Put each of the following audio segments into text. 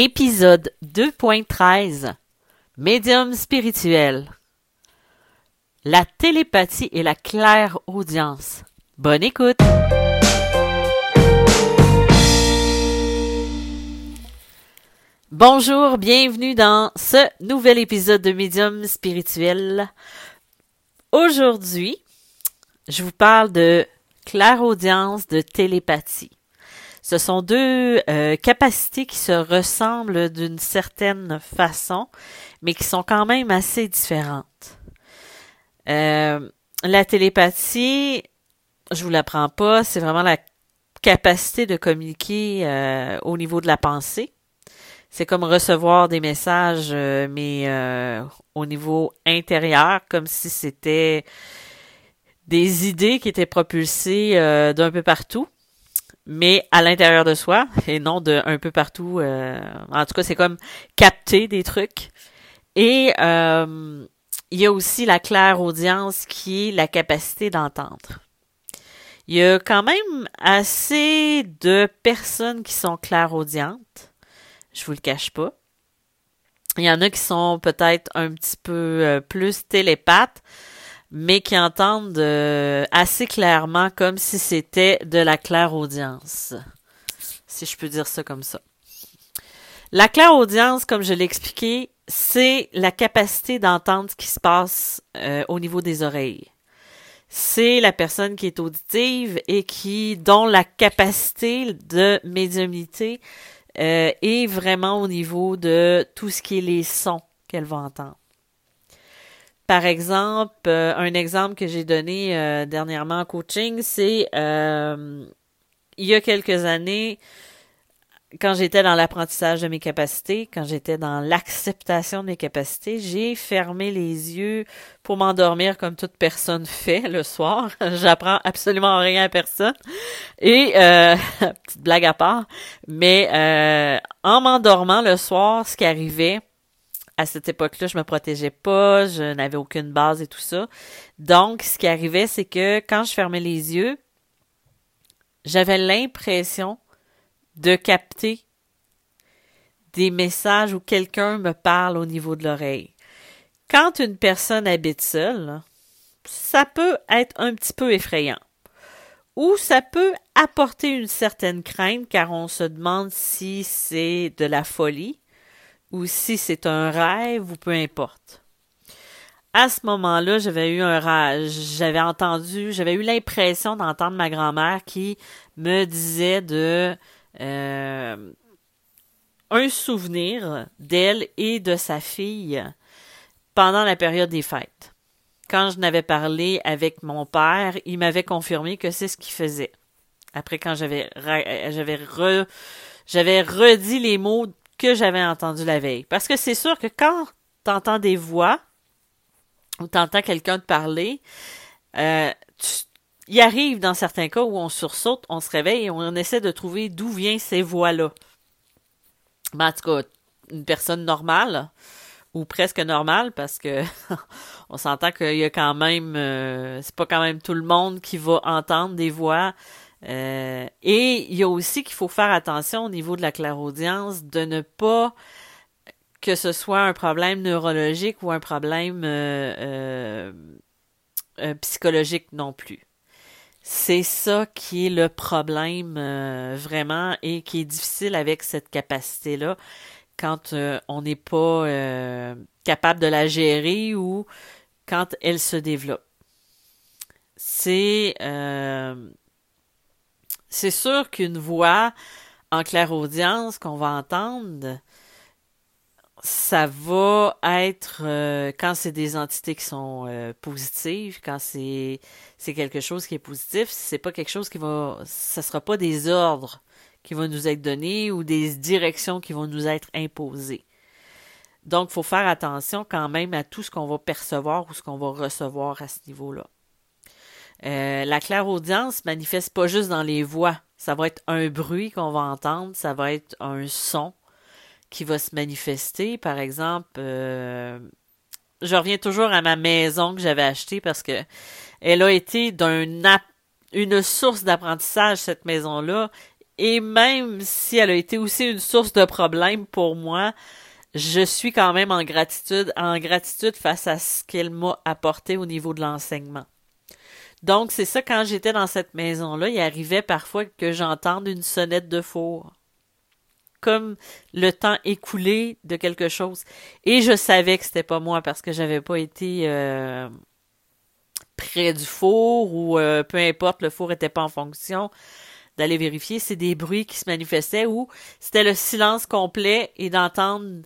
Épisode 2.13 Médium spirituel La télépathie et la claire audience. Bonne écoute! Bonjour, bienvenue dans ce nouvel épisode de Médium spirituel. Aujourd'hui, je vous parle de claire audience de télépathie. Ce sont deux euh, capacités qui se ressemblent d'une certaine façon, mais qui sont quand même assez différentes. Euh, la télépathie, je vous l'apprends pas, c'est vraiment la capacité de communiquer euh, au niveau de la pensée. C'est comme recevoir des messages, mais au niveau intérieur, comme si c'était des idées qui étaient propulsées d'un peu partout mais à l'intérieur de soi et non de un peu partout. Euh, en tout cas, c'est comme capter des trucs. Et euh, il y a aussi la claire audience qui est la capacité d'entendre. Il y a quand même assez de personnes qui sont clairaudientes. Je vous le cache pas. Il y en a qui sont peut-être un petit peu euh, plus télépathes mais qui entendent euh, assez clairement comme si c'était de la claire audience. Si je peux dire ça comme ça. La claire audience, comme je l'ai expliqué, c'est la capacité d'entendre ce qui se passe euh, au niveau des oreilles. C'est la personne qui est auditive et qui, dont la capacité de médiumnité euh, est vraiment au niveau de tout ce qui est les sons qu'elle va entendre. Par exemple, euh, un exemple que j'ai donné euh, dernièrement en coaching, c'est euh, il y a quelques années, quand j'étais dans l'apprentissage de mes capacités, quand j'étais dans l'acceptation de mes capacités, j'ai fermé les yeux pour m'endormir comme toute personne fait le soir. J'apprends absolument rien à personne. Et petite blague à part, mais en m'endormant le soir, ce qui arrivait, à cette époque-là, je me protégeais pas, je n'avais aucune base et tout ça. Donc, ce qui arrivait, c'est que quand je fermais les yeux, j'avais l'impression de capter des messages où quelqu'un me parle au niveau de l'oreille. Quand une personne habite seule, ça peut être un petit peu effrayant. Ou ça peut apporter une certaine crainte car on se demande si c'est de la folie ou si c'est un rêve ou peu importe. À ce moment-là, j'avais eu un rêve, j'avais entendu, j'avais eu l'impression d'entendre ma grand-mère qui me disait de euh, un souvenir d'elle et de sa fille pendant la période des fêtes. Quand je n'avais parlé avec mon père, il m'avait confirmé que c'est ce qu'il faisait. Après, quand j'avais j'avais j'avais redit les mots que j'avais entendu la veille. Parce que c'est sûr que quand t'entends des voix ou t'entends quelqu'un te parler, euh, il arrive dans certains cas où on sursaute, on se réveille et on essaie de trouver d'où viennent ces voix-là. Ben, en tout cas, une personne normale ou presque normale parce que on s'entend qu'il y a quand même euh, c'est pas quand même tout le monde qui va entendre des voix euh, et il y a aussi qu'il faut faire attention au niveau de la clairaudience de ne pas que ce soit un problème neurologique ou un problème euh, euh, psychologique non plus. C'est ça qui est le problème vraiment et qui est difficile avec cette capacité-là quand on n'est pas capable de la gérer ou quand elle se développe. C'est c'est sûr qu'une voix en clair-audience qu'on va entendre, ça va être euh, quand c'est des entités qui sont euh, positives, quand c'est c'est quelque chose qui est positif, c'est pas quelque chose qui va ça sera pas des ordres qui vont nous être donnés ou des directions qui vont nous être imposées. Donc, faut faire attention quand même à tout ce qu'on va percevoir ou ce qu'on va recevoir à ce niveau-là. Euh, la clairaudience manifeste pas juste dans les voix. Ça va être un bruit qu'on va entendre, ça va être un son qui va se manifester. Par exemple, euh, je reviens toujours à ma maison que j'avais achetée parce que elle a été d'un une source d'apprentissage, cette maison-là. Et même si elle a été aussi une source de problème pour moi, je suis quand même en gratitude, en gratitude face à ce qu'elle m'a apporté au niveau de l'enseignement. Donc, c'est ça, quand j'étais dans cette maison-là, il arrivait parfois que j'entende une sonnette de four. Comme le temps écoulé de quelque chose. Et je savais que c'était pas moi parce que j'avais pas été euh, près du four ou euh, peu importe, le four était pas en fonction d'aller vérifier. C'est des bruits qui se manifestaient ou c'était le silence complet et d'entendre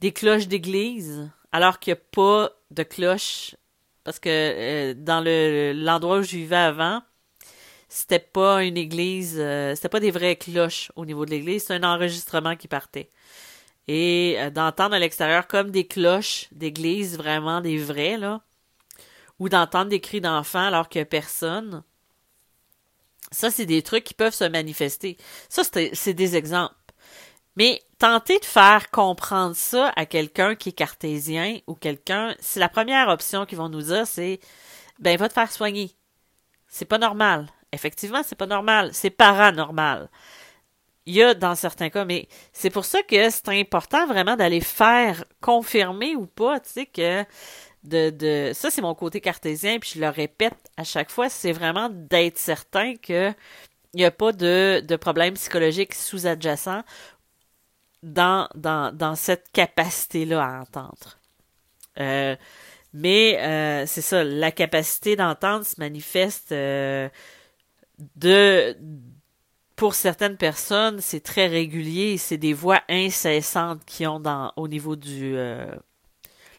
des cloches d'église alors qu'il n'y a pas de cloches parce que euh, dans le l'endroit où je vivais avant, c'était pas une église, euh, c'était pas des vraies cloches au niveau de l'église, c'est un enregistrement qui partait. Et euh, d'entendre à l'extérieur comme des cloches d'église, vraiment des vraies, là, ou d'entendre des cris d'enfants alors qu'il n'y a personne, ça, c'est des trucs qui peuvent se manifester. Ça, c'est des exemples. Mais tenter de faire comprendre ça à quelqu'un qui est cartésien ou quelqu'un, c'est la première option qu'ils vont nous dire, c'est ben va te faire soigner. C'est pas normal. Effectivement, c'est pas normal. C'est paranormal. Il y a dans certains cas, mais c'est pour ça que c'est important vraiment d'aller faire confirmer ou pas, tu sais, que de, de ça c'est mon côté cartésien, puis je le répète à chaque fois, c'est vraiment d'être certain que il n'y a pas de, de problème psychologique sous-adjacent dans, dans, dans cette capacité-là à entendre. Euh, mais euh, c'est ça, la capacité d'entendre se manifeste euh, de pour certaines personnes, c'est très régulier, c'est des voix incessantes qui ont dans au niveau du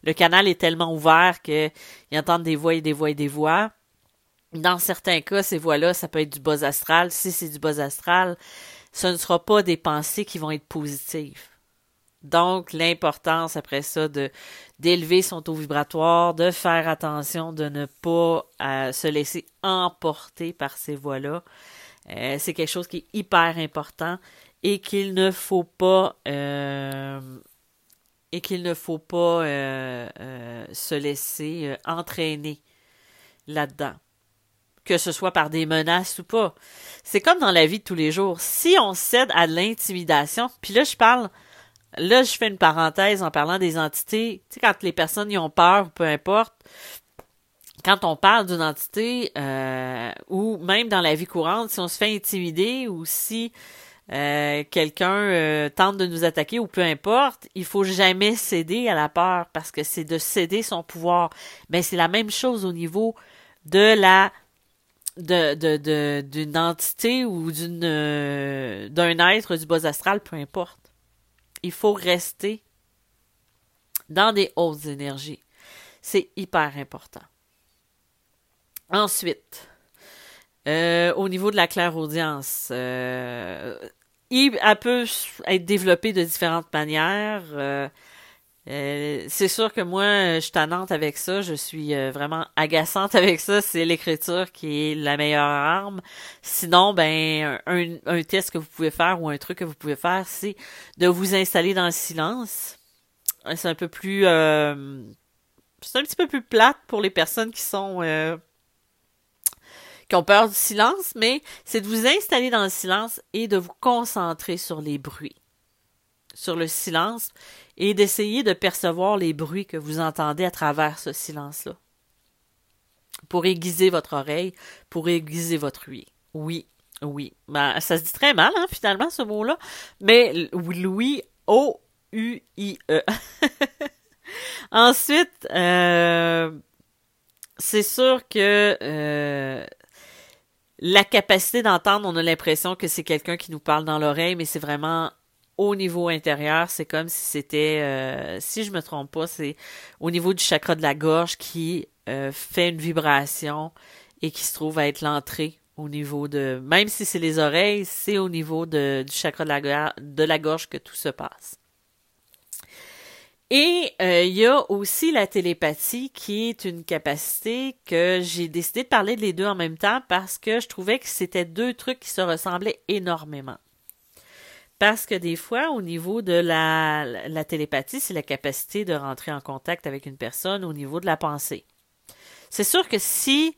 le canal est tellement ouvert qu'ils entendent des voix et des voix et des voix. Dans certains cas, ces voix-là, ça peut être du bas astral. Si c'est du bas astral, ce ne sera pas des pensées qui vont être positives. Donc, l'importance après ça de d'élever son taux vibratoire, de faire attention de ne pas euh, se laisser emporter par ces voix-là. Euh, c'est quelque chose qui est hyper important et qu'il ne faut pas euh, et qu'il ne faut pas se laisser entraîner là-dedans que ce soit par des menaces ou pas. C'est comme dans la vie de tous les jours. Si on cède à l'intimidation, puis là je parle, là je fais une parenthèse en parlant des entités, tu sais quand les personnes y ont peur, peu importe, quand on parle d'une entité euh, ou même dans la vie courante, si on se fait intimider ou si euh, quelqu'un euh, tente de nous attaquer ou peu importe, il faut jamais céder à la peur parce que c'est de céder son pouvoir. Mais c'est la même chose au niveau de la de, de, d'une entité ou d'une euh, d'un être du bas astral, peu importe. Il faut rester dans des hautes énergies. C'est hyper important. Ensuite, euh, au niveau de la clairaudience, euh, elle peut être développée de différentes manières. Euh, euh, c'est sûr que moi, je suis tannante avec ça. Je suis euh, vraiment agaçante avec ça. C'est l'écriture qui est la meilleure arme. Sinon, ben, un, un, test que vous pouvez faire ou un truc que vous pouvez faire, c'est de vous installer dans le silence. C'est un peu plus... Euh, c'est un petit peu plus plate pour les personnes qui sont... qui ont peur du silence, mais c'est de vous installer dans le silence et de vous concentrer sur les bruits sur le silence et d'essayer de percevoir les bruits que vous entendez à travers ce silence-là. Pour aiguiser votre oreille, pour aiguiser votre ouïe. Oui, oui. Ben, ça se dit très mal, hein, finalement, ce mot-là. Mais oui, O-U-I-E. Ensuite, euh, c'est sûr que euh, la capacité d'entendre, on a l'impression que c'est quelqu'un qui nous parle dans l'oreille, mais c'est vraiment au niveau intérieur, c'est comme si c'était, euh, si je me trompe pas, c'est au niveau du chakra de la gorge qui euh, fait une vibration et qui se trouve à être l'entrée au niveau de, même si c'est les oreilles, c'est au niveau du chakra de la, gorge que tout se passe. Et euh, il y a aussi la télépathie qui est une capacité que j'ai décidé de parler de les deux en même temps parce que je trouvais que c'était deux trucs qui se ressemblaient énormément. Parce que des fois, au niveau de la, télépathie, c'est la capacité de rentrer en contact avec une personne au niveau de la pensée. C'est sûr que si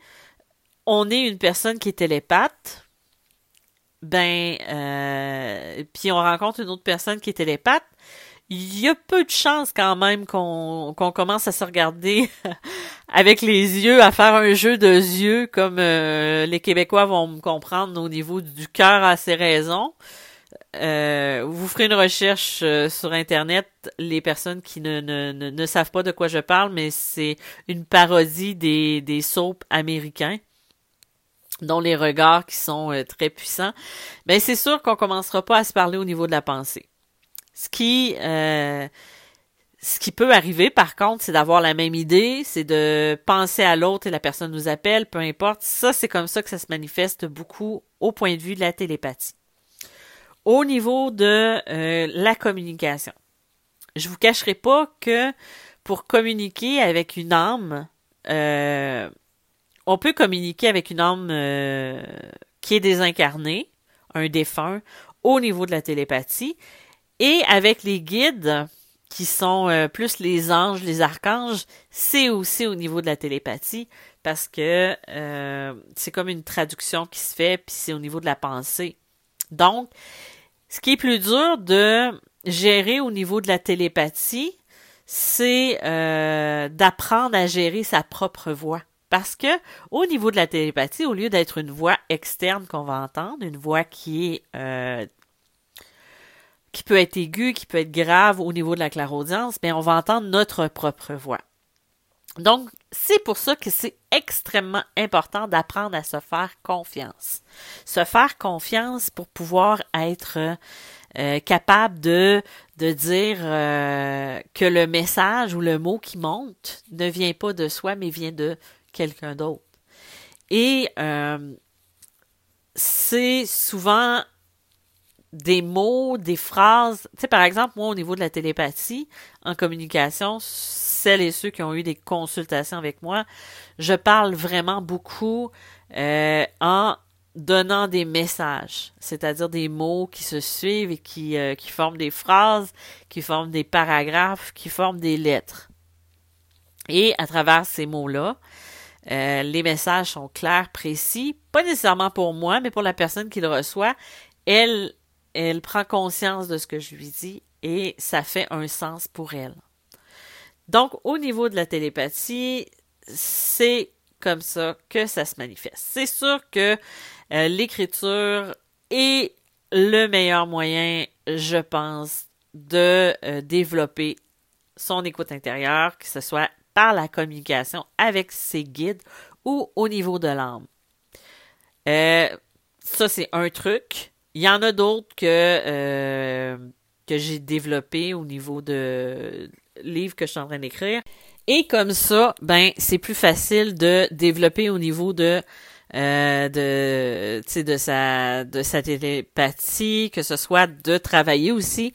on est une personne qui est télépathe, ben, euh, puis on rencontre une autre personne qui est télépathe, il y a peu de chances quand même qu'on qu'on commence à se regarder avec les yeux, à faire un jeu de yeux comme euh, les Québécois vont me comprendre au niveau du cœur à ses raisons. Euh, vous ferez une recherche euh, sur Internet, les personnes qui ne, ne, ne, savent pas de quoi je parle, mais c'est une parodie des, des soaps américains dont les regards qui sont très puissants. Mais c'est sûr qu'on commencera pas à se parler au niveau de la pensée. Ce qui, euh, ce qui peut arriver, par contre, c'est d'avoir la même idée, c'est de penser à l'autre et la personne nous appelle, peu importe. Ça, c'est comme ça que ça se manifeste beaucoup au point de vue de la télépathie. Au niveau de euh, la communication, je vous cacherai pas que pour communiquer avec une âme, euh, on peut communiquer avec une âme qui est désincarnée, un défunt, au niveau de la télépathie, et avec les guides, qui sont euh, plus les anges, les archanges, c'est aussi au niveau de la télépathie, parce que euh, c'est comme une traduction qui se fait, puis c'est au niveau de la pensée. Donc, ce qui est plus dur de gérer au niveau de la télépathie, c'est euh, d'apprendre à gérer sa propre voix. Parce que au niveau de la télépathie, au lieu d'être une voix externe qu'on va entendre, une voix qui est qui peut être aigu, qui peut être grave au niveau de la clairaudience, mais on va entendre notre propre voix. Donc, c'est pour ça que c'est extrêmement important d'apprendre à se faire confiance. Se faire confiance pour pouvoir être euh, capable de, de dire euh, que le message ou le mot qui monte ne vient pas de soi, mais vient de quelqu'un d'autre. Et euh, c'est souvent des mots, des phrases. Tu sais, par exemple, moi, au niveau de la télépathie, en communication, celles et ceux qui ont eu des consultations avec moi, je parle vraiment beaucoup euh, en donnant des messages, c'est-à-dire des mots qui se suivent et qui, euh, qui forment des phrases, qui forment des paragraphes, qui forment des lettres. Et à travers ces mots-là, euh, les messages sont clairs, précis, pas nécessairement pour moi, mais pour la personne qui le reçoit. Elle, elle prend conscience de ce que je lui dis et ça fait un sens pour elle. Donc, au niveau de la télépathie, c'est comme ça que ça se manifeste. C'est sûr que euh, l'écriture est le meilleur moyen, je pense, de euh, développer son écoute intérieure, que ce soit par la communication avec ses guides ou au niveau de l'âme. Euh, ça, c'est un truc. Il y en a d'autres que, euh, que j'ai développés au niveau de livres que je suis en train d'écrire. Et comme ça, ben, c'est plus facile de développer au niveau de euh, de, sa de sa télépathie, que ce soit de travailler aussi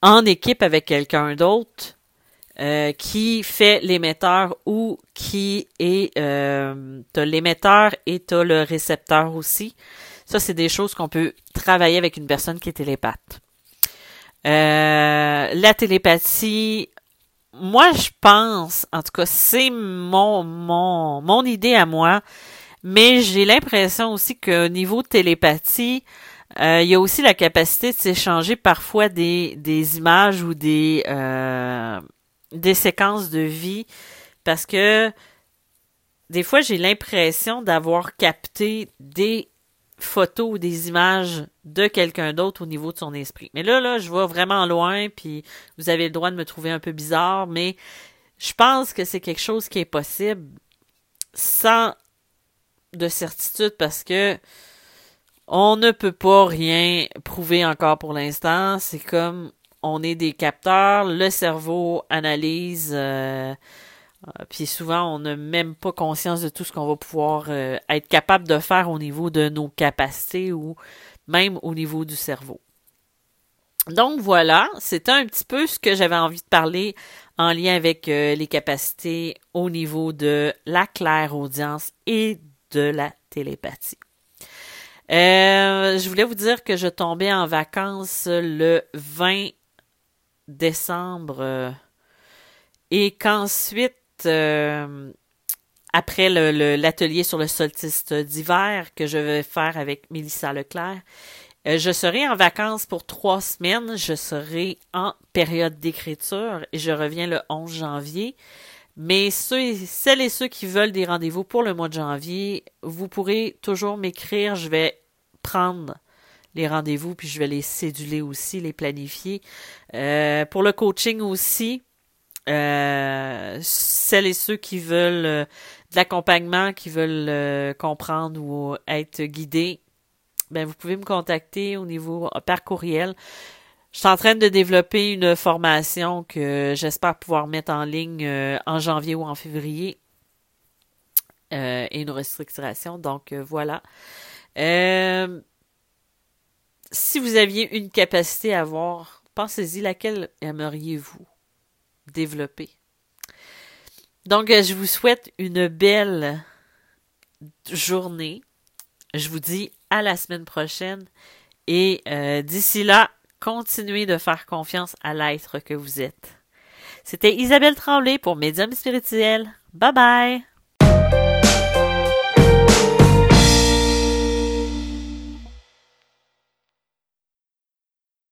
en équipe avec quelqu'un d'autre euh, qui fait l'émetteur ou qui est l'émetteur et t'as le récepteur aussi. Ça, c'est des choses qu'on peut travailler avec une personne qui est télépathe. Euh, la télépathie, moi, je pense, en tout cas, c'est mon, mon, mon idée à moi, mais j'ai l'impression aussi qu'au niveau télépathie, euh, il y a aussi la capacité de s'échanger parfois des, des images ou des, euh, des séquences de vie parce que des fois j'ai l'impression d'avoir capté des photos ou des images de quelqu'un d'autre au niveau de son esprit. Mais là, là, je vois vraiment loin, puis vous avez le droit de me trouver un peu bizarre, mais je pense que c'est quelque chose qui est possible sans de certitude parce que on ne peut pas rien prouver encore pour l'instant. C'est comme on est des capteurs, le cerveau analyse euh, puis souvent, on n'a même pas conscience de tout ce qu'on va pouvoir euh, être capable de faire au niveau de nos capacités ou même au niveau du cerveau. Donc voilà, c'était un petit peu ce que j'avais envie de parler en lien avec euh, les capacités au niveau de la claire audience et de la télépathie. je voulais vous dire que je tombais en vacances le 20 décembre et qu'ensuite euh, après l'atelier sur le solstice d'hiver que je vais faire avec Mélissa Leclerc. Euh, je serai en vacances pour trois semaines. Je serai en période d'écriture et je reviens le 11 janvier. Mais ceux, celles et ceux qui veulent des rendez-vous pour le mois de janvier, vous pourrez toujours m'écrire. Je vais prendre les rendez-vous puis je vais les céduler aussi, les planifier. Euh, pour le coaching aussi, euh, celles et ceux qui veulent euh, de l'accompagnement, qui veulent euh, comprendre ou être guidés, ben vous pouvez me contacter au niveau par courriel. Je suis en train de développer une formation que j'espère pouvoir mettre en ligne en janvier ou en février. et une restructuration. Donc voilà. si vous aviez une capacité à voir, pensez-y, laquelle aimeriez-vous? Développer. Donc, euh, je vous souhaite une belle journée. Je vous dis à la semaine prochaine. Et euh, d'ici là, continuez de faire confiance à l'être que vous êtes. C'était Isabelle Tremblay pour Médium Spirituel. Bye bye!